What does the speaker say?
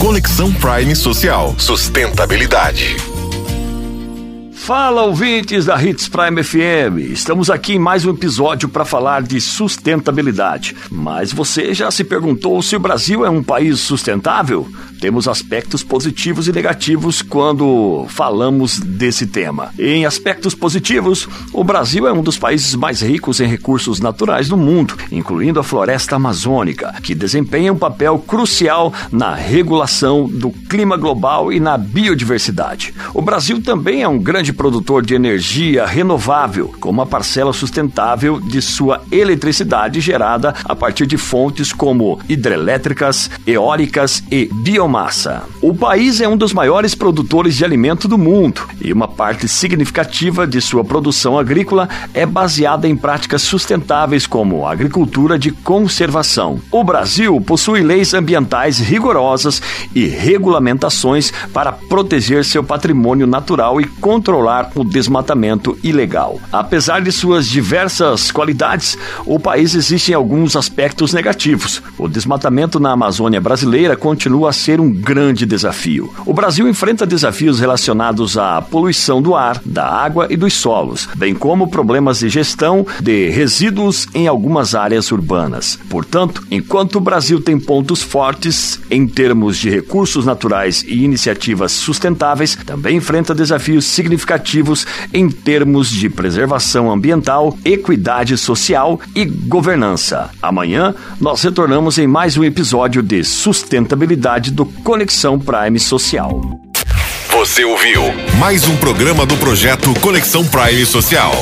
Conexão Prime Social. Sustentabilidade. Fala ouvintes da Hits Prime FM. Estamos aqui em mais um episódio para falar de sustentabilidade. Mas você já se perguntou se o Brasil é um país sustentável? Temos aspectos positivos e negativos quando falamos desse tema. Em aspectos positivos, o Brasil é um dos países mais ricos em recursos naturais do mundo, incluindo a floresta amazônica, que desempenha um papel crucial na regulação do clima global e na biodiversidade. O Brasil também é um grande produtor de energia renovável, com uma parcela sustentável de sua eletricidade gerada a partir de fontes como hidrelétricas, eólicas e biomassa biomassa. O país é um dos maiores produtores de alimento do mundo e uma parte significativa de sua produção agrícola é baseada em práticas sustentáveis como agricultura de conservação. O Brasil possui leis ambientais rigorosas e regulamentações para proteger seu patrimônio natural e controlar o desmatamento ilegal. Apesar de suas diversas qualidades, o país existe em alguns aspectos negativos. O desmatamento na Amazônia brasileira continua a um grande desafio. O Brasil enfrenta desafios relacionados à poluição do ar, da água e dos solos, bem como problemas de gestão de resíduos em algumas áreas urbanas. Portanto, enquanto o Brasil tem pontos fortes em termos de recursos naturais e iniciativas sustentáveis, também enfrenta desafios significativos em termos de preservação ambiental, equidade social e governança. Amanhã nós retornamos em mais um episódio de sustentabilidade do Conexão Prime Social. Você ouviu mais um programa do projeto Conexão Prime Social.